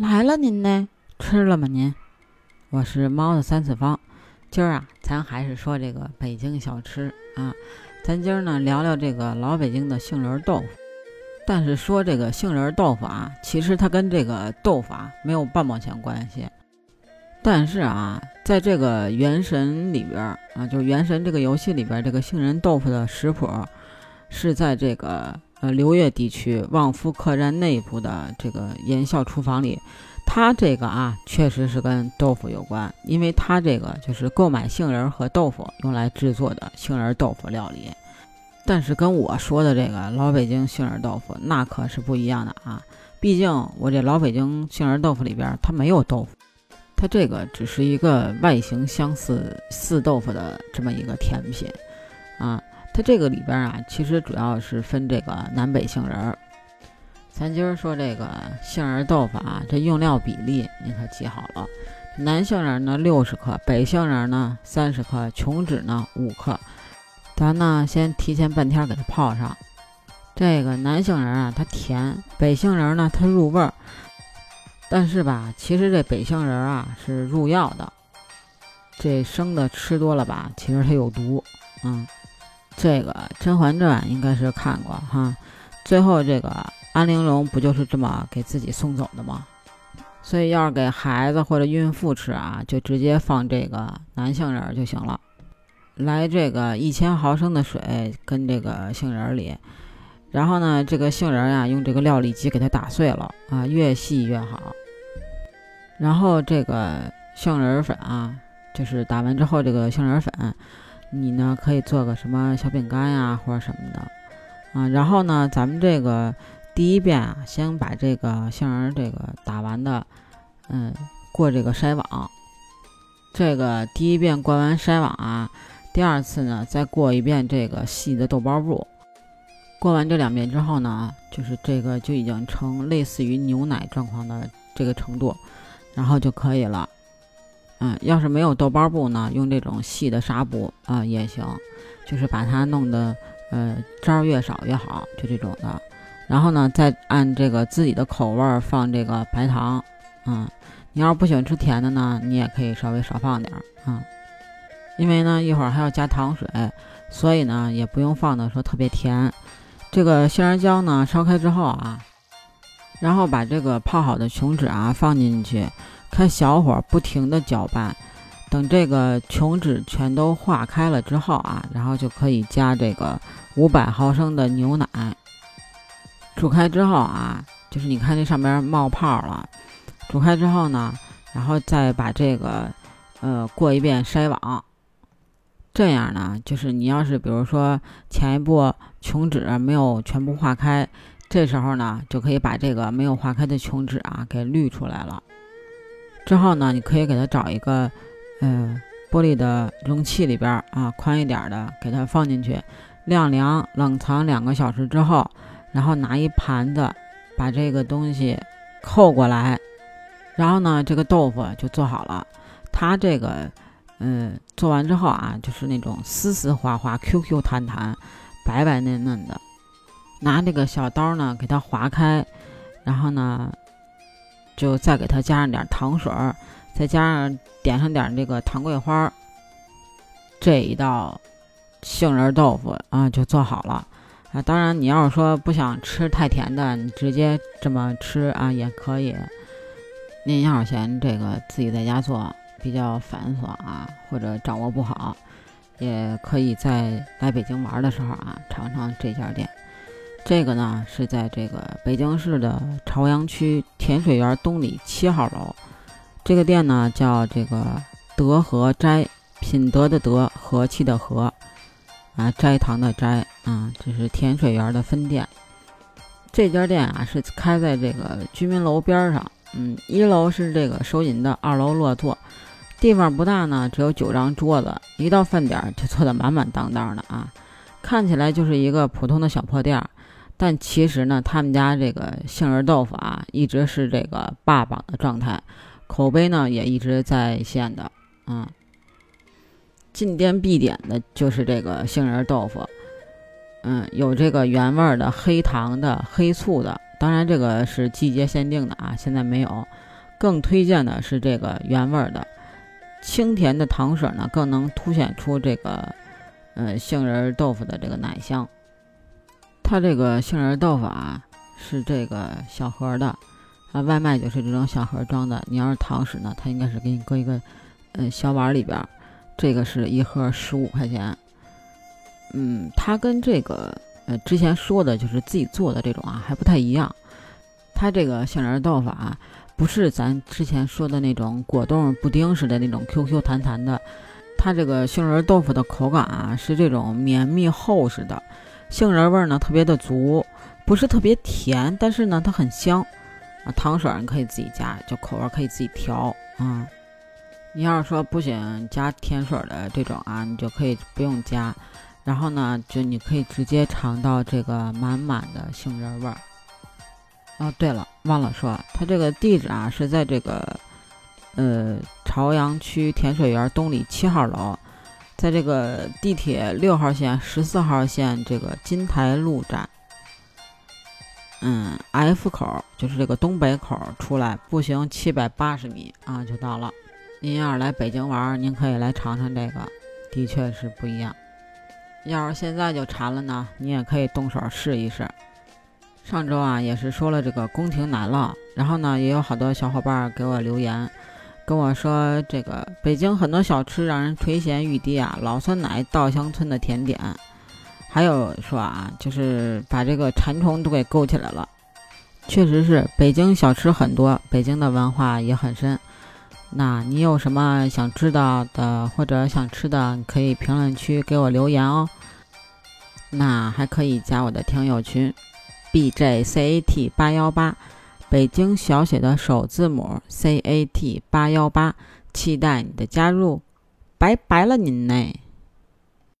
来了，您呢？吃了吗？您？我是猫的三次方。今儿啊，咱还是说这个北京小吃啊。咱今儿呢，聊聊这个老北京的杏仁豆腐。但是说这个杏仁豆腐啊，其实它跟这个豆腐啊没有半毛钱关系。但是啊，在这个《原神》里边啊，就是《原神》这个游戏里边，这个杏仁豆腐的食谱是在这个呃流月地区旺夫客栈内部的这个盐校厨房里。它这个啊，确实是跟豆腐有关，因为它这个就是购买杏仁和豆腐用来制作的杏仁豆腐料理。但是跟我说的这个老北京杏仁豆腐那可是不一样的啊！毕竟我这老北京杏仁豆腐里边它没有豆腐。它这个只是一个外形相似似豆腐的这么一个甜品，啊，它这个里边啊，其实主要是分这个南北杏仁。咱今儿说这个杏仁豆腐啊，这用料比例您可记好了，南杏仁呢六十克，北杏仁呢三十克，琼脂呢五克。咱呢先提前半天给它泡上。这个南杏仁啊它甜，北杏仁呢它入味儿。但是吧，其实这北杏仁啊是入药的，这生的吃多了吧，其实它有毒。嗯，这个《甄嬛传》应该是看过哈，最后这个安陵容不就是这么给自己送走的吗？所以要是给孩子或者孕妇吃啊，就直接放这个南杏仁就行了。来这个一千毫升的水跟这个杏仁里，然后呢，这个杏仁呀用这个料理机给它打碎了啊，越细越好。然后这个杏仁粉啊，就是打完之后这个杏仁粉，你呢可以做个什么小饼干呀或者什么的啊。然后呢，咱们这个第一遍啊，先把这个杏仁这个打完的，嗯，过这个筛网。这个第一遍过完筛网啊，第二次呢再过一遍这个细的豆包布。过完这两遍之后呢，就是这个就已经成类似于牛奶状况的这个程度。然后就可以了，嗯，要是没有豆包布呢，用这种细的纱布啊也行，就是把它弄得呃渣儿越少越好，就这种的。然后呢，再按这个自己的口味儿放这个白糖，嗯，你要是不喜欢吃甜的呢，你也可以稍微少放点儿啊，因为呢一会儿还要加糖水，所以呢也不用放的说特别甜。这个杏仁浆呢烧开之后啊。然后把这个泡好的琼脂啊放进去，开小火不停的搅拌，等这个琼脂全都化开了之后啊，然后就可以加这个五百毫升的牛奶。煮开之后啊，就是你看这上边冒泡了。煮开之后呢，然后再把这个呃过一遍筛网，这样呢，就是你要是比如说前一步琼脂没有全部化开。这时候呢，就可以把这个没有化开的琼脂啊给滤出来了。之后呢，你可以给它找一个，呃，玻璃的容器里边啊，宽一点的，给它放进去，晾凉，冷藏两个小时之后，然后拿一盘子把这个东西扣过来，然后呢，这个豆腐就做好了。它这个，嗯，做完之后啊，就是那种丝丝滑滑、Q Q 弹弹、白白嫩嫩的。拿这个小刀呢，给它划开，然后呢，就再给它加上点糖水儿，再加上点上点这个糖桂花，这一道杏仁豆腐啊就做好了啊。当然，你要是说不想吃太甜的，你直接这么吃啊也可以。您要是嫌这个自己在家做比较繁琐啊，或者掌握不好，也可以在来北京玩的时候啊尝尝这家店。这个呢是在这个北京市的朝阳区甜水园东里七号楼，这个店呢叫这个德和斋，品德的德，和气的和，啊斋堂的斋，啊这是甜水园的分店。这家店啊是开在这个居民楼边上，嗯，一楼是这个收银的，二楼落座，地方不大呢，只有九张桌子，一到饭点就坐得满满当当的啊，看起来就是一个普通的小破店。但其实呢，他们家这个杏仁豆腐啊，一直是这个霸榜的状态，口碑呢也一直在线的。嗯，进店必点的就是这个杏仁豆腐。嗯，有这个原味的、黑糖的、黑醋的，当然这个是季节限定的啊，现在没有。更推荐的是这个原味的，清甜的糖水呢，更能凸显出这个，呃，杏仁豆腐的这个奶香。它这个杏仁豆腐啊，是这个小盒的，啊，外卖就是这种小盒装的。你要是堂食呢，它应该是给你搁一个，呃，小碗里边。这个是一盒十五块钱。嗯，它跟这个，呃，之前说的就是自己做的这种啊，还不太一样。它这个杏仁豆腐啊。不是咱之前说的那种果冻布丁似的那种 Q Q 弹弹的，它这个杏仁豆腐的口感啊是这种绵密厚实的，杏仁味儿呢特别的足，不是特别甜，但是呢它很香啊。糖水你可以自己加，就口味可以自己调啊。你要是说不想加甜水的这种啊，你就可以不用加，然后呢就你可以直接尝到这个满满的杏仁味儿。哦，对了，忘了说，它这个地址啊是在这个，呃，朝阳区甜水园东里七号楼，在这个地铁六号线、十四号线这个金台路站，嗯，F 口就是这个东北口出来，步行七百八十米啊就到了。您要是来北京玩，您可以来尝尝这个，的确是不一样。要是现在就馋了呢，你也可以动手试一试。上周啊，也是说了这个宫廷奶酪，然后呢，也有好多小伙伴给我留言，跟我说这个北京很多小吃让人垂涎欲滴啊，老酸奶、稻香村的甜点，还有说啊，就是把这个馋虫都给勾起来了。确实是，北京小吃很多，北京的文化也很深。那你有什么想知道的或者想吃的，可以评论区给我留言哦。那还可以加我的听友群。B J C A T 八幺八，北京小写的首字母 C A T 八幺八，期待你的加入，拜拜了您嘞。